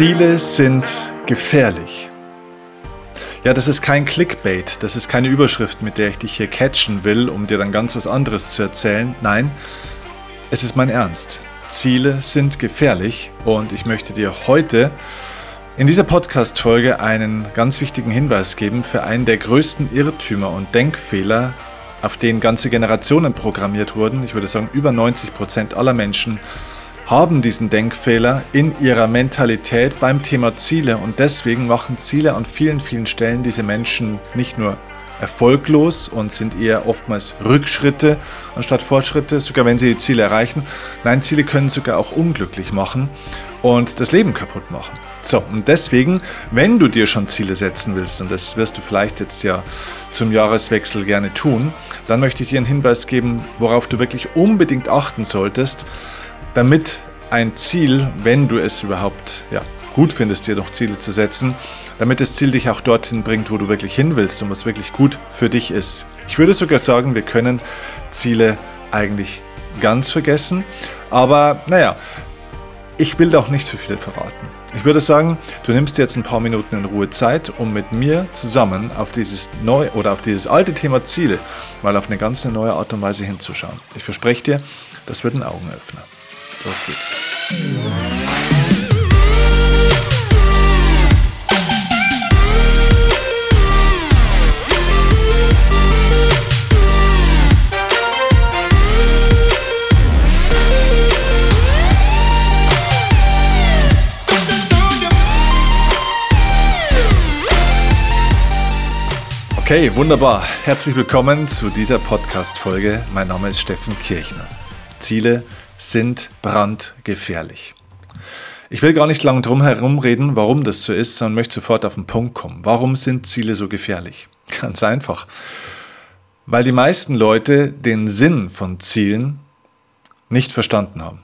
Ziele sind gefährlich. Ja, das ist kein Clickbait, das ist keine Überschrift, mit der ich dich hier catchen will, um dir dann ganz was anderes zu erzählen. Nein, es ist mein Ernst. Ziele sind gefährlich und ich möchte dir heute in dieser Podcast-Folge einen ganz wichtigen Hinweis geben für einen der größten Irrtümer und Denkfehler, auf denen ganze Generationen programmiert wurden. Ich würde sagen, über 90 Prozent aller Menschen haben diesen Denkfehler in ihrer Mentalität beim Thema Ziele und deswegen machen Ziele an vielen, vielen Stellen diese Menschen nicht nur erfolglos und sind eher oftmals Rückschritte anstatt Fortschritte, sogar wenn sie die Ziele erreichen. Nein, Ziele können sogar auch unglücklich machen und das Leben kaputt machen. So, und deswegen, wenn du dir schon Ziele setzen willst, und das wirst du vielleicht jetzt ja zum Jahreswechsel gerne tun, dann möchte ich dir einen Hinweis geben, worauf du wirklich unbedingt achten solltest, damit ein Ziel, wenn du es überhaupt ja, gut findest, dir noch Ziele zu setzen, damit das Ziel dich auch dorthin bringt, wo du wirklich hin willst und was wirklich gut für dich ist. Ich würde sogar sagen, wir können Ziele eigentlich ganz vergessen, aber naja, ich will doch nicht so viel verraten. Ich würde sagen, du nimmst jetzt ein paar Minuten in Ruhe Zeit, um mit mir zusammen auf dieses neue oder auf dieses alte Thema Ziele mal auf eine ganz neue Art und Weise hinzuschauen. Ich verspreche dir, das wird ein Augenöffner. Los geht's. Okay, wunderbar. Herzlich willkommen zu dieser Podcast-Folge. Mein Name ist Steffen Kirchner. Ziele sind brandgefährlich. Ich will gar nicht lange drum herum reden, warum das so ist, sondern möchte sofort auf den Punkt kommen. Warum sind Ziele so gefährlich? Ganz einfach. Weil die meisten Leute den Sinn von Zielen nicht verstanden haben.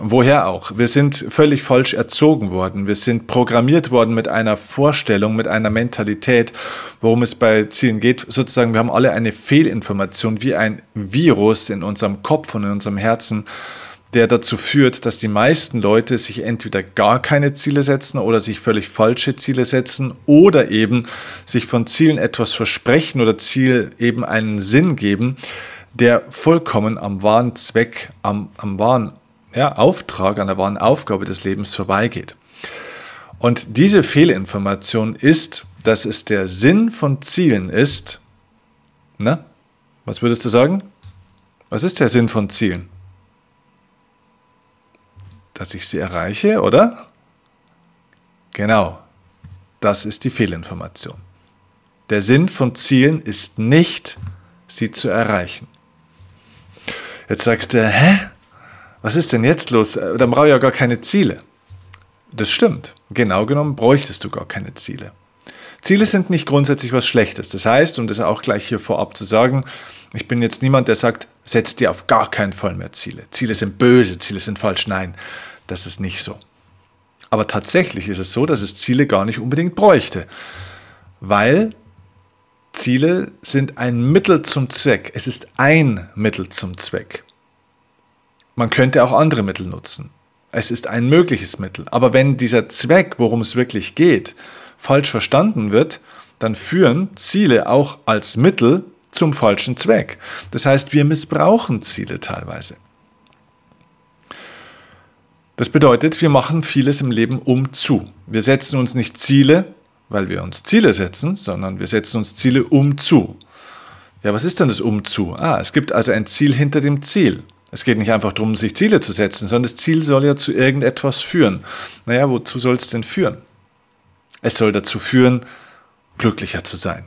Woher auch? Wir sind völlig falsch erzogen worden. Wir sind programmiert worden mit einer Vorstellung, mit einer Mentalität, worum es bei Zielen geht. Sozusagen, wir haben alle eine Fehlinformation wie ein Virus in unserem Kopf und in unserem Herzen, der dazu führt, dass die meisten Leute sich entweder gar keine Ziele setzen oder sich völlig falsche Ziele setzen oder eben sich von Zielen etwas versprechen oder Ziel eben einen Sinn geben, der vollkommen am wahren Zweck, am, am wahren ja, Auftrag, an der wahren Aufgabe des Lebens vorbeigeht. Und diese Fehlinformation ist, dass es der Sinn von Zielen ist. Na, was würdest du sagen? Was ist der Sinn von Zielen? Dass ich sie erreiche, oder? Genau, das ist die Fehlinformation. Der Sinn von Zielen ist nicht, sie zu erreichen. Jetzt sagst du, hä? was ist denn jetzt los? Dann brauche ich ja gar keine Ziele. Das stimmt. Genau genommen bräuchtest du gar keine Ziele. Ziele sind nicht grundsätzlich was Schlechtes. Das heißt, um das auch gleich hier vorab zu sagen, ich bin jetzt niemand, der sagt, setz dir auf gar keinen Fall mehr Ziele. Ziele sind böse, Ziele sind falsch. Nein, das ist nicht so. Aber tatsächlich ist es so, dass es Ziele gar nicht unbedingt bräuchte. Weil Ziele sind ein Mittel zum Zweck. Es ist ein Mittel zum Zweck. Man könnte auch andere Mittel nutzen. Es ist ein mögliches Mittel. Aber wenn dieser Zweck, worum es wirklich geht, falsch verstanden wird, dann führen Ziele auch als Mittel zum falschen Zweck. Das heißt, wir missbrauchen Ziele teilweise. Das bedeutet, wir machen vieles im Leben um zu. Wir setzen uns nicht Ziele, weil wir uns Ziele setzen, sondern wir setzen uns Ziele um zu. Ja, was ist denn das um zu? Ah, es gibt also ein Ziel hinter dem Ziel. Es geht nicht einfach darum, sich Ziele zu setzen, sondern das Ziel soll ja zu irgendetwas führen. Naja, wozu soll es denn führen? Es soll dazu führen, glücklicher zu sein.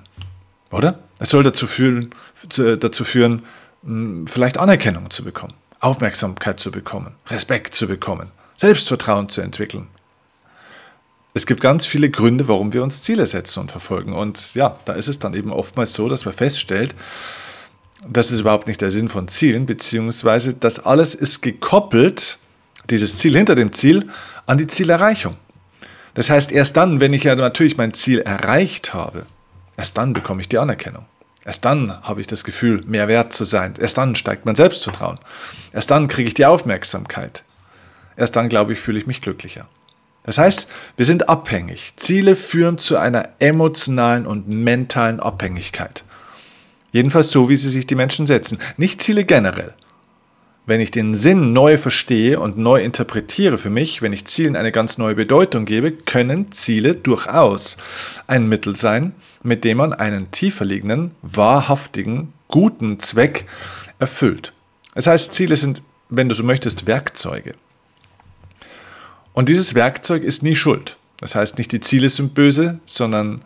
Oder? Es soll dazu führen, dazu führen hm, vielleicht Anerkennung zu bekommen, Aufmerksamkeit zu bekommen, Respekt zu bekommen, Selbstvertrauen zu entwickeln. Es gibt ganz viele Gründe, warum wir uns Ziele setzen und verfolgen. Und ja, da ist es dann eben oftmals so, dass man feststellt, das ist überhaupt nicht der Sinn von Zielen, beziehungsweise das alles ist gekoppelt, dieses Ziel hinter dem Ziel, an die Zielerreichung. Das heißt, erst dann, wenn ich ja natürlich mein Ziel erreicht habe, erst dann bekomme ich die Anerkennung. Erst dann habe ich das Gefühl, mehr wert zu sein. Erst dann steigt mein Selbstvertrauen. Erst dann kriege ich die Aufmerksamkeit. Erst dann, glaube ich, fühle ich mich glücklicher. Das heißt, wir sind abhängig. Ziele führen zu einer emotionalen und mentalen Abhängigkeit. Jedenfalls so, wie sie sich die Menschen setzen. Nicht Ziele generell. Wenn ich den Sinn neu verstehe und neu interpretiere für mich, wenn ich Zielen eine ganz neue Bedeutung gebe, können Ziele durchaus ein Mittel sein, mit dem man einen tiefer liegenden, wahrhaftigen, guten Zweck erfüllt. Das heißt, Ziele sind, wenn du so möchtest, Werkzeuge. Und dieses Werkzeug ist nie schuld. Das heißt, nicht die Ziele sind böse, sondern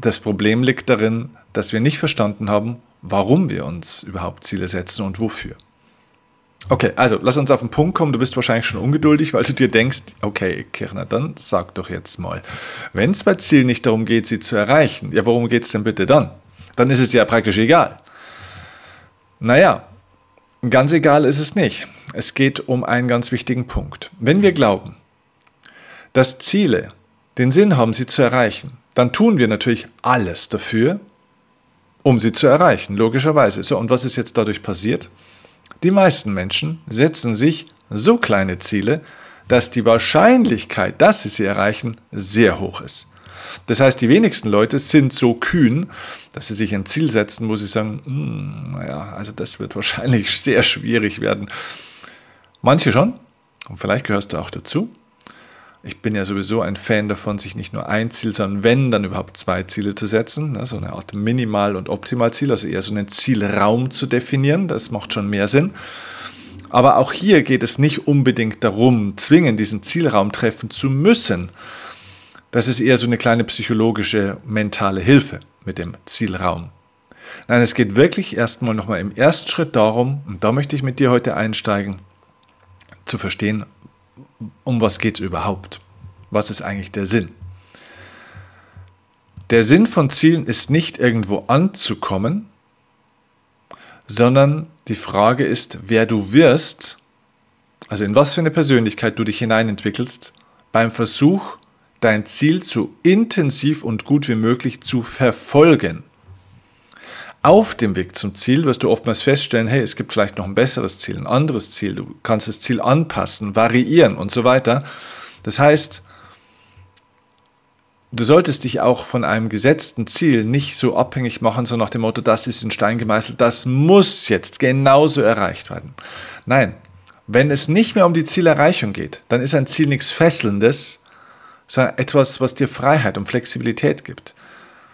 das Problem liegt darin, dass wir nicht verstanden haben, warum wir uns überhaupt Ziele setzen und wofür. Okay, also lass uns auf den Punkt kommen. Du bist wahrscheinlich schon ungeduldig, weil du dir denkst, okay, Kirchner, dann sag doch jetzt mal, wenn es bei Zielen nicht darum geht, sie zu erreichen, ja, worum geht es denn bitte dann? Dann ist es ja praktisch egal. Naja, ganz egal ist es nicht. Es geht um einen ganz wichtigen Punkt. Wenn wir glauben, dass Ziele den Sinn haben, sie zu erreichen, dann tun wir natürlich alles dafür, um sie zu erreichen, logischerweise. So, und was ist jetzt dadurch passiert? Die meisten Menschen setzen sich so kleine Ziele, dass die Wahrscheinlichkeit, dass sie sie erreichen, sehr hoch ist. Das heißt, die wenigsten Leute sind so kühn, dass sie sich ein Ziel setzen, wo sie sagen, hm, naja, also das wird wahrscheinlich sehr schwierig werden. Manche schon, und vielleicht gehörst du auch dazu. Ich bin ja sowieso ein Fan davon, sich nicht nur ein Ziel, sondern wenn, dann überhaupt zwei Ziele zu setzen. Ne, so eine Art Minimal- und Optimalziel, also eher so einen Zielraum zu definieren. Das macht schon mehr Sinn. Aber auch hier geht es nicht unbedingt darum, zwingend diesen Zielraum treffen zu müssen. Das ist eher so eine kleine psychologische, mentale Hilfe mit dem Zielraum. Nein, es geht wirklich erstmal nochmal im ersten Schritt darum, und da möchte ich mit dir heute einsteigen, zu verstehen, um was geht es überhaupt? Was ist eigentlich der Sinn? Der Sinn von Zielen ist nicht irgendwo anzukommen, sondern die Frage ist, wer du wirst, also in was für eine Persönlichkeit du dich hineinentwickelst, beim Versuch, dein Ziel so intensiv und gut wie möglich zu verfolgen. Auf dem Weg zum Ziel wirst du oftmals feststellen, hey, es gibt vielleicht noch ein besseres Ziel, ein anderes Ziel, du kannst das Ziel anpassen, variieren und so weiter. Das heißt, du solltest dich auch von einem gesetzten Ziel nicht so abhängig machen, so nach dem Motto, das ist in Stein gemeißelt, das muss jetzt genauso erreicht werden. Nein, wenn es nicht mehr um die Zielerreichung geht, dann ist ein Ziel nichts Fesselndes, sondern etwas, was dir Freiheit und Flexibilität gibt.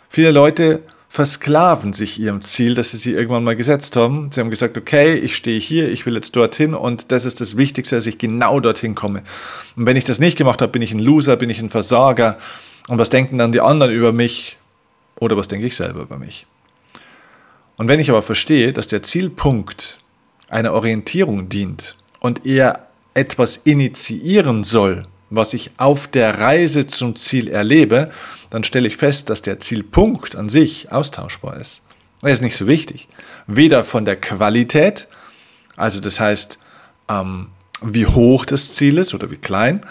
Viele Leute versklaven sich ihrem Ziel, das sie sich irgendwann mal gesetzt haben. Sie haben gesagt, okay, ich stehe hier, ich will jetzt dorthin und das ist das Wichtigste, dass ich genau dorthin komme. Und wenn ich das nicht gemacht habe, bin ich ein Loser, bin ich ein Versager. Und was denken dann die anderen über mich? Oder was denke ich selber über mich? Und wenn ich aber verstehe, dass der Zielpunkt einer Orientierung dient und er etwas initiieren soll, was ich auf der Reise zum Ziel erlebe, dann stelle ich fest, dass der Zielpunkt an sich austauschbar ist. Er ist nicht so wichtig. Weder von der Qualität, also das heißt, ähm, wie hoch das Ziel ist oder wie klein,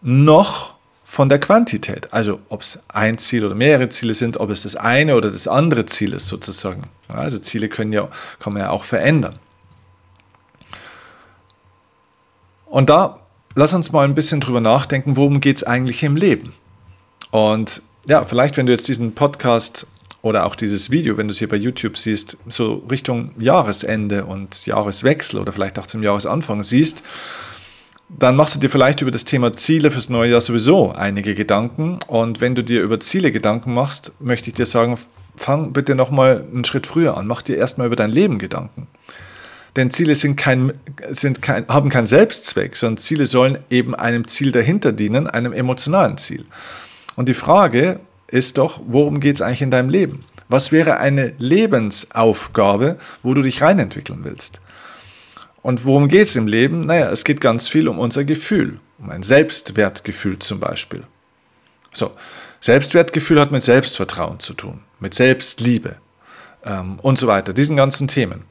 noch von der Quantität. Also ob es ein Ziel oder mehrere Ziele sind, ob es das eine oder das andere Ziel ist sozusagen. Also Ziele können ja, kann man ja auch verändern. Und da lass uns mal ein bisschen drüber nachdenken, worum geht es eigentlich im Leben? Und ja, vielleicht, wenn du jetzt diesen Podcast oder auch dieses Video, wenn du es hier bei YouTube siehst, so Richtung Jahresende und Jahreswechsel oder vielleicht auch zum Jahresanfang siehst, dann machst du dir vielleicht über das Thema Ziele fürs neue Jahr sowieso einige Gedanken. Und wenn du dir über Ziele Gedanken machst, möchte ich dir sagen, fang bitte nochmal einen Schritt früher an. Mach dir erstmal über dein Leben Gedanken. Denn Ziele sind kein, sind kein, haben keinen Selbstzweck, sondern Ziele sollen eben einem Ziel dahinter dienen, einem emotionalen Ziel. Und die Frage ist doch, worum geht es eigentlich in deinem Leben? Was wäre eine Lebensaufgabe, wo du dich reinentwickeln willst? Und worum geht es im Leben? Naja, es geht ganz viel um unser Gefühl, um ein Selbstwertgefühl zum Beispiel. So, Selbstwertgefühl hat mit Selbstvertrauen zu tun, mit Selbstliebe ähm, und so weiter, diesen ganzen Themen.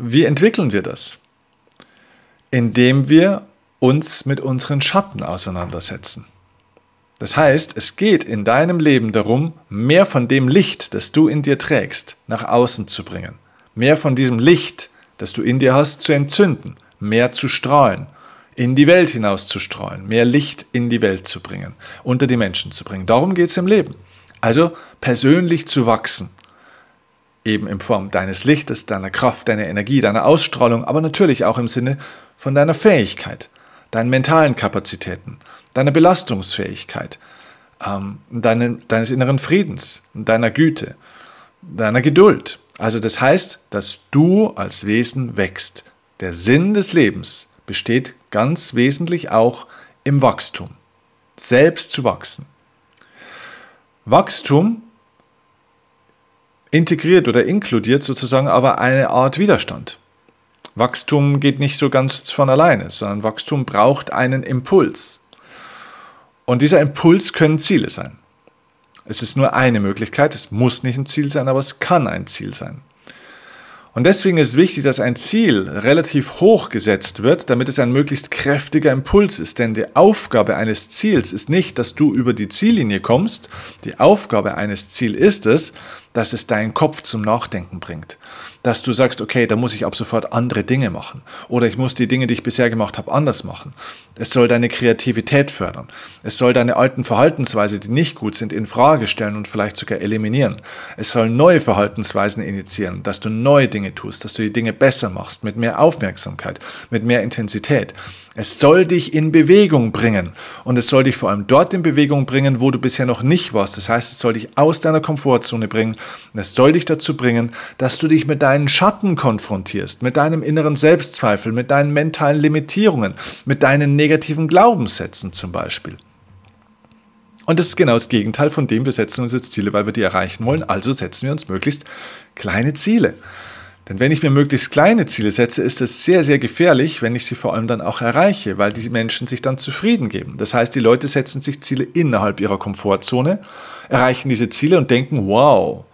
Wie entwickeln wir das? Indem wir uns mit unseren Schatten auseinandersetzen. Das heißt, es geht in deinem Leben darum, mehr von dem Licht, das du in dir trägst, nach außen zu bringen. Mehr von diesem Licht, das du in dir hast, zu entzünden, mehr zu strahlen, in die Welt hinauszustrahlen, mehr Licht in die Welt zu bringen, unter die Menschen zu bringen. Darum geht es im Leben. Also persönlich zu wachsen. Eben in Form deines Lichtes, deiner Kraft, deiner Energie, deiner Ausstrahlung, aber natürlich auch im Sinne von deiner Fähigkeit, deinen mentalen Kapazitäten, deiner Belastungsfähigkeit, ähm, deine, deines inneren Friedens, deiner Güte, deiner Geduld. Also das heißt, dass du als Wesen wächst. Der Sinn des Lebens besteht ganz wesentlich auch im Wachstum. Selbst zu wachsen. Wachstum integriert oder inkludiert sozusagen aber eine Art Widerstand. Wachstum geht nicht so ganz von alleine, sondern Wachstum braucht einen Impuls. Und dieser Impuls können Ziele sein. Es ist nur eine Möglichkeit, es muss nicht ein Ziel sein, aber es kann ein Ziel sein. Und deswegen ist wichtig, dass ein Ziel relativ hoch gesetzt wird, damit es ein möglichst kräftiger Impuls ist. Denn die Aufgabe eines Ziels ist nicht, dass du über die Ziellinie kommst. Die Aufgabe eines Ziels ist es, dass es deinen Kopf zum Nachdenken bringt. Dass du sagst, okay, da muss ich ab sofort andere Dinge machen. Oder ich muss die Dinge, die ich bisher gemacht habe, anders machen. Es soll deine Kreativität fördern. Es soll deine alten Verhaltensweisen, die nicht gut sind, in Frage stellen und vielleicht sogar eliminieren. Es soll neue Verhaltensweisen initiieren, dass du neue Dinge tust, dass du die Dinge besser machst, mit mehr Aufmerksamkeit, mit mehr Intensität. Es soll dich in Bewegung bringen. Und es soll dich vor allem dort in Bewegung bringen, wo du bisher noch nicht warst. Das heißt, es soll dich aus deiner Komfortzone bringen. Und es soll dich dazu bringen, dass du dich mit deinen Schatten konfrontierst, mit deinem inneren Selbstzweifel, mit deinen mentalen Limitierungen, mit deinen negativen Glaubenssätzen zum Beispiel. Und das ist genau das Gegenteil von dem, wir setzen uns jetzt Ziele, weil wir die erreichen wollen. Also setzen wir uns möglichst kleine Ziele. Denn wenn ich mir möglichst kleine Ziele setze, ist es sehr, sehr gefährlich, wenn ich sie vor allem dann auch erreiche, weil die Menschen sich dann zufrieden geben. Das heißt, die Leute setzen sich Ziele innerhalb ihrer Komfortzone, erreichen diese Ziele und denken, wow,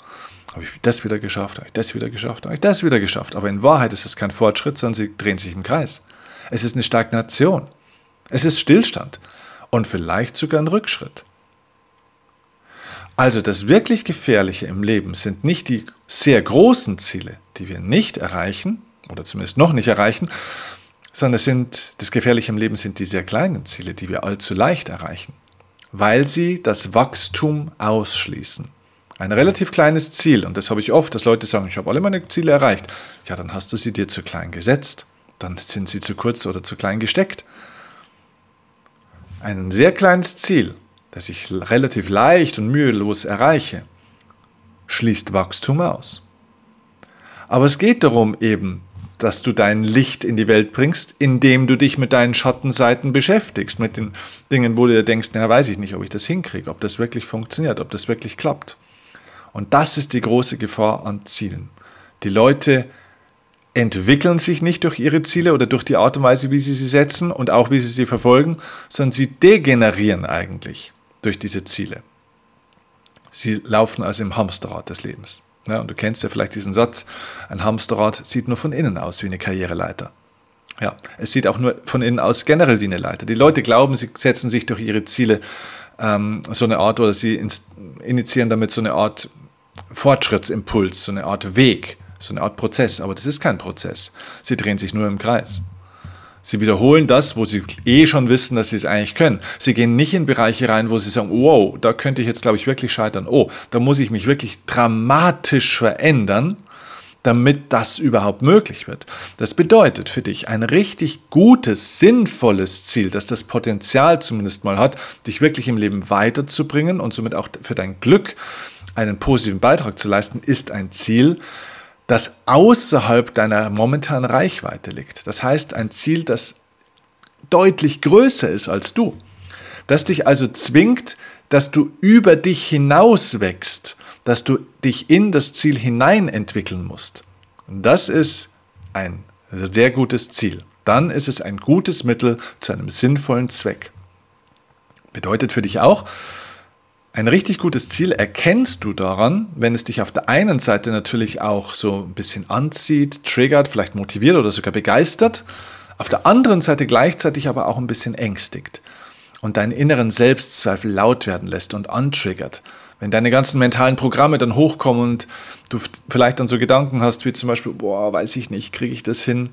habe ich das wieder geschafft, habe ich das wieder geschafft, habe ich das wieder geschafft. Aber in Wahrheit ist es kein Fortschritt, sondern sie drehen sich im Kreis. Es ist eine Stagnation. Es ist Stillstand und vielleicht sogar ein Rückschritt. Also das wirklich Gefährliche im Leben sind nicht die sehr großen Ziele, die wir nicht erreichen oder zumindest noch nicht erreichen, sondern es sind, das Gefährliche im Leben sind die sehr kleinen Ziele, die wir allzu leicht erreichen, weil sie das Wachstum ausschließen. Ein relativ kleines Ziel, und das habe ich oft, dass Leute sagen, ich habe alle meine Ziele erreicht. Ja, dann hast du sie dir zu klein gesetzt, dann sind sie zu kurz oder zu klein gesteckt. Ein sehr kleines Ziel, das ich relativ leicht und mühelos erreiche, schließt Wachstum aus. Aber es geht darum eben, dass du dein Licht in die Welt bringst, indem du dich mit deinen Schattenseiten beschäftigst, mit den Dingen, wo du dir denkst, na weiß ich nicht, ob ich das hinkriege, ob das wirklich funktioniert, ob das wirklich klappt. Und das ist die große Gefahr an Zielen. Die Leute entwickeln sich nicht durch ihre Ziele oder durch die Art und Weise, wie sie sie setzen und auch wie sie sie verfolgen, sondern sie degenerieren eigentlich durch diese Ziele. Sie laufen also im Hamsterrad des Lebens. Ja, und du kennst ja vielleicht diesen Satz, ein Hamsterrad sieht nur von innen aus wie eine Karriereleiter. Ja, es sieht auch nur von innen aus generell wie eine Leiter. Die Leute glauben, sie setzen sich durch ihre Ziele ähm, so eine Art oder sie initiieren damit so eine Art Fortschrittsimpuls, so eine Art Weg, so eine Art Prozess. Aber das ist kein Prozess. Sie drehen sich nur im Kreis. Sie wiederholen das, wo sie eh schon wissen, dass sie es eigentlich können. Sie gehen nicht in Bereiche rein, wo sie sagen, wow, da könnte ich jetzt, glaube ich, wirklich scheitern. Oh, da muss ich mich wirklich dramatisch verändern, damit das überhaupt möglich wird. Das bedeutet für dich ein richtig gutes, sinnvolles Ziel, das das Potenzial zumindest mal hat, dich wirklich im Leben weiterzubringen und somit auch für dein Glück einen positiven Beitrag zu leisten, ist ein Ziel, das außerhalb deiner momentanen Reichweite liegt. Das heißt, ein Ziel, das deutlich größer ist als du. Das dich also zwingt, dass du über dich hinaus wächst, dass du dich in das Ziel hinein entwickeln musst. Das ist ein sehr gutes Ziel. Dann ist es ein gutes Mittel zu einem sinnvollen Zweck. Bedeutet für dich auch, ein richtig gutes Ziel erkennst du daran, wenn es dich auf der einen Seite natürlich auch so ein bisschen anzieht, triggert, vielleicht motiviert oder sogar begeistert, auf der anderen Seite gleichzeitig aber auch ein bisschen ängstigt und deinen inneren Selbstzweifel laut werden lässt und antriggert. Wenn deine ganzen mentalen Programme dann hochkommen und du vielleicht dann so Gedanken hast, wie zum Beispiel, boah, weiß ich nicht, kriege ich das hin,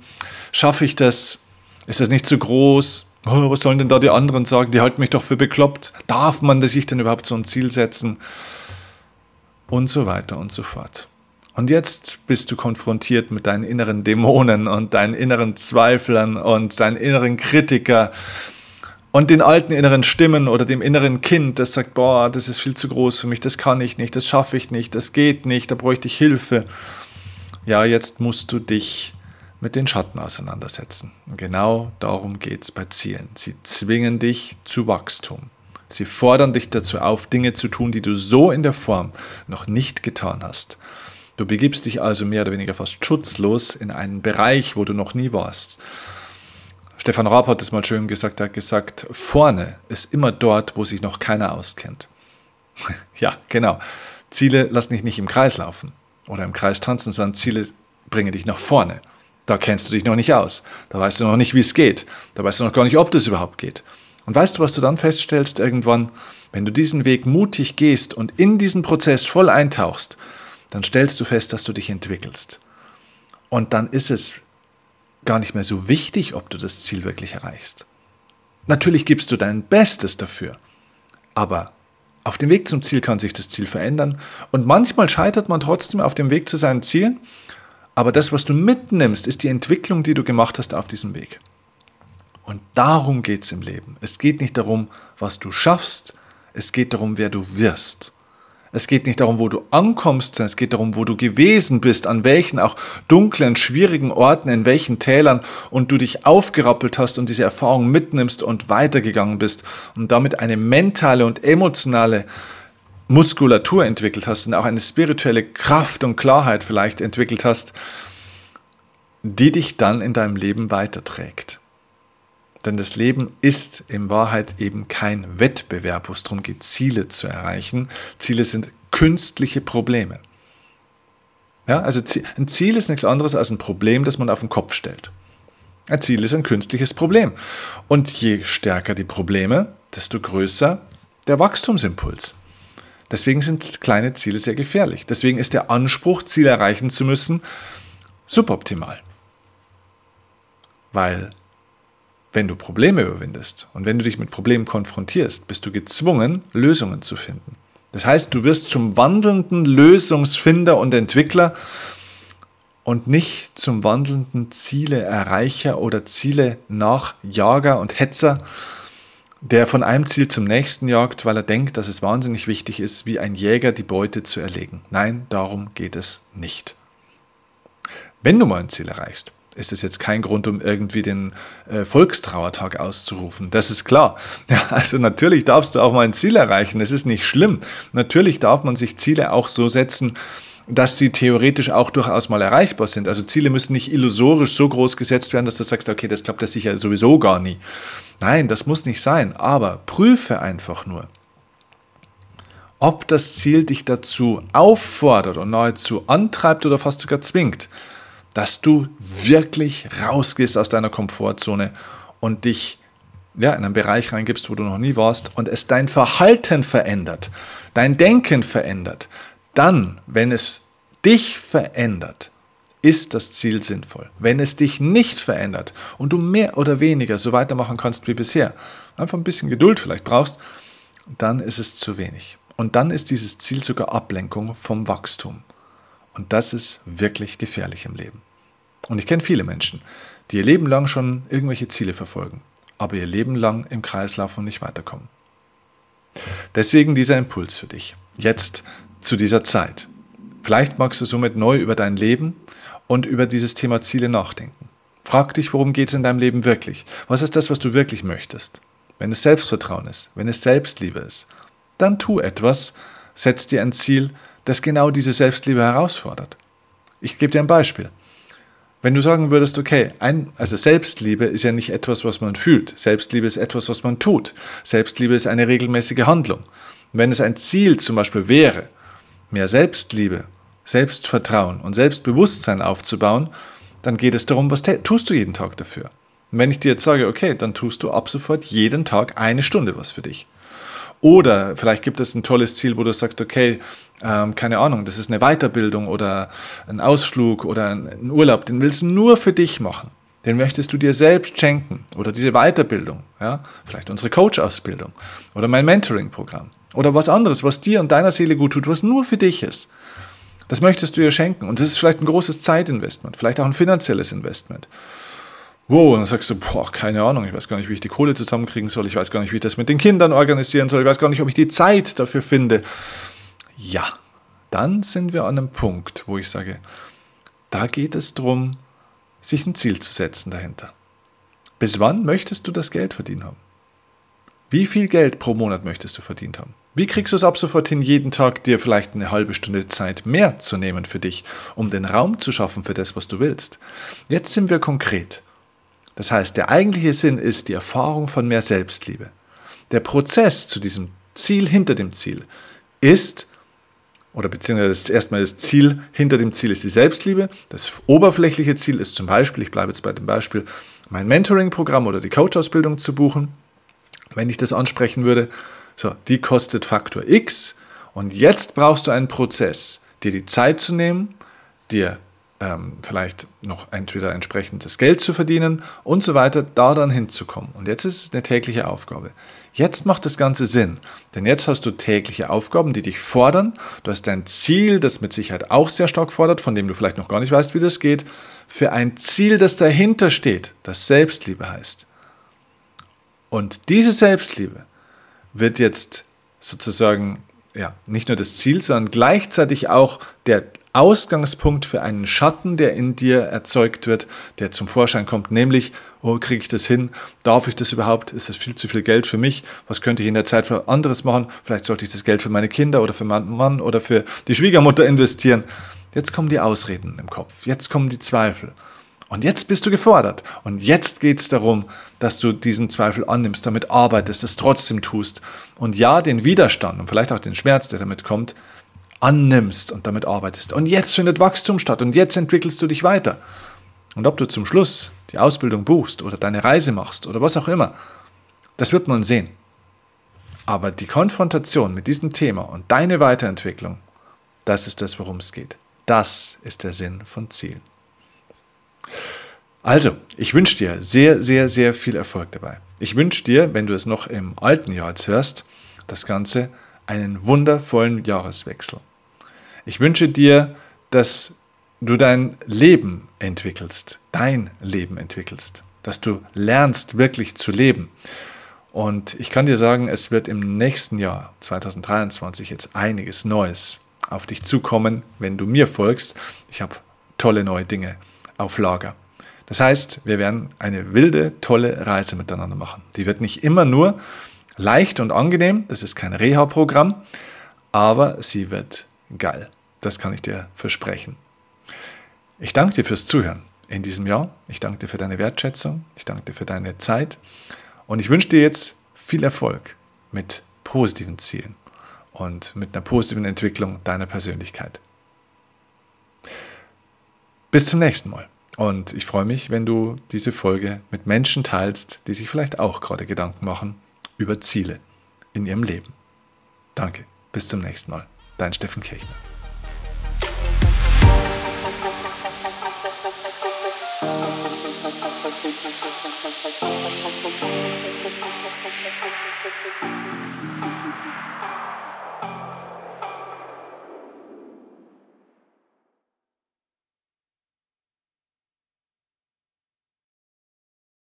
schaffe ich das, Ist das nicht zu groß? Oh, was sollen denn da die anderen sagen? Die halten mich doch für bekloppt. Darf man sich denn überhaupt so ein Ziel setzen? Und so weiter und so fort. Und jetzt bist du konfrontiert mit deinen inneren Dämonen und deinen inneren Zweiflern und deinen inneren Kritiker und den alten inneren Stimmen oder dem inneren Kind, das sagt, boah, das ist viel zu groß für mich, das kann ich nicht, das schaffe ich nicht, das geht nicht, da bräuchte ich Hilfe. Ja, jetzt musst du dich mit den Schatten auseinandersetzen. Und genau darum geht es bei Zielen. Sie zwingen dich zu Wachstum. Sie fordern dich dazu auf, Dinge zu tun, die du so in der Form noch nicht getan hast. Du begibst dich also mehr oder weniger fast schutzlos in einen Bereich, wo du noch nie warst. Stefan Raab hat es mal schön gesagt, er hat gesagt, vorne ist immer dort, wo sich noch keiner auskennt. ja, genau. Ziele lassen dich nicht im Kreis laufen oder im Kreis tanzen, sondern Ziele bringen dich nach vorne. Da kennst du dich noch nicht aus. Da weißt du noch nicht, wie es geht. Da weißt du noch gar nicht, ob das überhaupt geht. Und weißt du, was du dann feststellst irgendwann? Wenn du diesen Weg mutig gehst und in diesen Prozess voll eintauchst, dann stellst du fest, dass du dich entwickelst. Und dann ist es gar nicht mehr so wichtig, ob du das Ziel wirklich erreichst. Natürlich gibst du dein Bestes dafür, aber auf dem Weg zum Ziel kann sich das Ziel verändern und manchmal scheitert man trotzdem auf dem Weg zu seinen Zielen, aber das, was du mitnimmst, ist die Entwicklung, die du gemacht hast auf diesem Weg. Und darum geht es im Leben. Es geht nicht darum, was du schaffst, es geht darum, wer du wirst. Es geht nicht darum, wo du ankommst, sondern es geht darum, wo du gewesen bist, an welchen auch dunklen, schwierigen Orten, in welchen Tälern und du dich aufgerappelt hast und diese Erfahrung mitnimmst und weitergegangen bist und damit eine mentale und emotionale Muskulatur entwickelt hast und auch eine spirituelle Kraft und Klarheit vielleicht entwickelt hast, die dich dann in deinem Leben weiterträgt. Denn das Leben ist in Wahrheit eben kein Wettbewerb, wo es darum geht, Ziele zu erreichen. Ziele sind künstliche Probleme. Ja, also ein Ziel ist nichts anderes als ein Problem, das man auf den Kopf stellt. Ein Ziel ist ein künstliches Problem. Und je stärker die Probleme, desto größer der Wachstumsimpuls. Deswegen sind kleine Ziele sehr gefährlich. Deswegen ist der Anspruch, Ziel erreichen zu müssen, suboptimal. Weil wenn du Probleme überwindest und wenn du dich mit Problemen konfrontierst, bist du gezwungen, Lösungen zu finden. Das heißt, du wirst zum wandelnden Lösungsfinder und Entwickler und nicht zum wandelnden Zieleerreicher oder Ziele Nachjager und Hetzer, der von einem Ziel zum nächsten jagt, weil er denkt, dass es wahnsinnig wichtig ist, wie ein Jäger die Beute zu erlegen. Nein, darum geht es nicht. Wenn du mal ein Ziel erreichst, ist es jetzt kein Grund, um irgendwie den äh, Volkstrauertag auszurufen. Das ist klar. Ja, also natürlich darfst du auch mal ein Ziel erreichen. Das ist nicht schlimm. Natürlich darf man sich Ziele auch so setzen, dass sie theoretisch auch durchaus mal erreichbar sind. Also Ziele müssen nicht illusorisch so groß gesetzt werden, dass du sagst, okay, das klappt ja sicher sowieso gar nie. Nein, das muss nicht sein. Aber prüfe einfach nur, ob das Ziel dich dazu auffordert und nahezu antreibt oder fast sogar zwingt, dass du wirklich rausgehst aus deiner Komfortzone und dich ja, in einen Bereich reingibst, wo du noch nie warst und es dein Verhalten verändert, dein Denken verändert, dann, wenn es dich verändert, ist das Ziel sinnvoll. Wenn es dich nicht verändert und du mehr oder weniger so weitermachen kannst wie bisher, einfach ein bisschen Geduld vielleicht brauchst, dann ist es zu wenig. Und dann ist dieses Ziel sogar Ablenkung vom Wachstum. Und das ist wirklich gefährlich im Leben. Und ich kenne viele Menschen, die ihr Leben lang schon irgendwelche Ziele verfolgen, aber ihr Leben lang im Kreislauf und nicht weiterkommen. Deswegen dieser Impuls für dich, jetzt zu dieser Zeit. Vielleicht magst du somit neu über dein Leben und über dieses Thema Ziele nachdenken. Frag dich, worum geht es in deinem Leben wirklich? Was ist das, was du wirklich möchtest? Wenn es Selbstvertrauen ist, wenn es Selbstliebe ist, dann tu etwas, setz dir ein Ziel, das genau diese Selbstliebe herausfordert. Ich gebe dir ein Beispiel. Wenn du sagen würdest, okay, ein, also Selbstliebe ist ja nicht etwas, was man fühlt. Selbstliebe ist etwas, was man tut. Selbstliebe ist eine regelmäßige Handlung. wenn es ein Ziel zum Beispiel wäre, mehr Selbstliebe, Selbstvertrauen und Selbstbewusstsein aufzubauen, dann geht es darum, was tust du jeden Tag dafür. Und wenn ich dir jetzt sage, okay, dann tust du ab sofort jeden Tag eine Stunde was für dich. Oder vielleicht gibt es ein tolles Ziel, wo du sagst, okay, ähm, keine Ahnung, das ist eine Weiterbildung oder ein Ausflug oder ein Urlaub, den willst du nur für dich machen. Den möchtest du dir selbst schenken oder diese Weiterbildung, ja, vielleicht unsere Coach-Ausbildung oder mein Mentoring-Programm oder was anderes, was dir und deiner Seele gut tut, was nur für dich ist. Das möchtest du ihr schenken und das ist vielleicht ein großes Zeitinvestment, vielleicht auch ein finanzielles Investment. Wow, und dann sagst du, boah, keine Ahnung, ich weiß gar nicht, wie ich die Kohle zusammenkriegen soll, ich weiß gar nicht, wie ich das mit den Kindern organisieren soll, ich weiß gar nicht, ob ich die Zeit dafür finde. Ja, dann sind wir an einem Punkt, wo ich sage, da geht es darum, sich ein Ziel zu setzen dahinter. Bis wann möchtest du das Geld verdient haben? Wie viel Geld pro Monat möchtest du verdient haben? Wie kriegst du es ab sofort hin, jeden Tag dir vielleicht eine halbe Stunde Zeit mehr zu nehmen für dich, um den Raum zu schaffen für das, was du willst? Jetzt sind wir konkret. Das heißt, der eigentliche Sinn ist die Erfahrung von mehr Selbstliebe. Der Prozess zu diesem Ziel hinter dem Ziel ist, oder beziehungsweise erstmal das Ziel hinter dem Ziel ist die Selbstliebe. Das oberflächliche Ziel ist zum Beispiel, ich bleibe jetzt bei dem Beispiel, mein Mentoring-Programm oder die Coach-Ausbildung zu buchen. Wenn ich das ansprechen würde, so, die kostet Faktor X und jetzt brauchst du einen Prozess, dir die Zeit zu nehmen, dir ähm, vielleicht noch entweder entsprechendes Geld zu verdienen und so weiter, da dann hinzukommen. Und jetzt ist es eine tägliche Aufgabe. Jetzt macht das Ganze Sinn, denn jetzt hast du tägliche Aufgaben, die dich fordern. Du hast ein Ziel, das mit Sicherheit auch sehr stark fordert, von dem du vielleicht noch gar nicht weißt, wie das geht, für ein Ziel, das dahinter steht, das Selbstliebe heißt. Und diese Selbstliebe wird jetzt sozusagen ja, nicht nur das Ziel, sondern gleichzeitig auch der Ausgangspunkt für einen Schatten, der in dir erzeugt wird, der zum Vorschein kommt, nämlich, oh, kriege ich das hin? Darf ich das überhaupt? Ist das viel zu viel Geld für mich? Was könnte ich in der Zeit für anderes machen? Vielleicht sollte ich das Geld für meine Kinder oder für meinen Mann oder für die Schwiegermutter investieren. Jetzt kommen die Ausreden im Kopf, jetzt kommen die Zweifel. Und jetzt bist du gefordert. Und jetzt geht es darum, dass du diesen Zweifel annimmst, damit arbeitest, es trotzdem tust. Und ja, den Widerstand und vielleicht auch den Schmerz, der damit kommt, annimmst und damit arbeitest. Und jetzt findet Wachstum statt und jetzt entwickelst du dich weiter. Und ob du zum Schluss die Ausbildung buchst oder deine Reise machst oder was auch immer, das wird man sehen. Aber die Konfrontation mit diesem Thema und deine Weiterentwicklung, das ist das, worum es geht. Das ist der Sinn von Zielen. Also, ich wünsche dir sehr, sehr, sehr viel Erfolg dabei. Ich wünsche dir, wenn du es noch im alten Jahr jetzt hörst, das Ganze einen wundervollen Jahreswechsel. Ich wünsche dir, dass du dein Leben entwickelst, dein Leben entwickelst, dass du lernst wirklich zu leben. Und ich kann dir sagen, es wird im nächsten Jahr 2023 jetzt einiges Neues auf dich zukommen, wenn du mir folgst. Ich habe tolle neue Dinge auf Lager. Das heißt, wir werden eine wilde, tolle Reise miteinander machen. Die wird nicht immer nur leicht und angenehm, das ist kein Reha-Programm, aber sie wird geil. Das kann ich dir versprechen. Ich danke dir fürs Zuhören in diesem Jahr. Ich danke dir für deine Wertschätzung. Ich danke dir für deine Zeit. Und ich wünsche dir jetzt viel Erfolg mit positiven Zielen und mit einer positiven Entwicklung deiner Persönlichkeit. Bis zum nächsten Mal. Und ich freue mich, wenn du diese Folge mit Menschen teilst, die sich vielleicht auch gerade Gedanken machen über Ziele in ihrem Leben. Danke. Bis zum nächsten Mal. Dein Steffen Kirchner.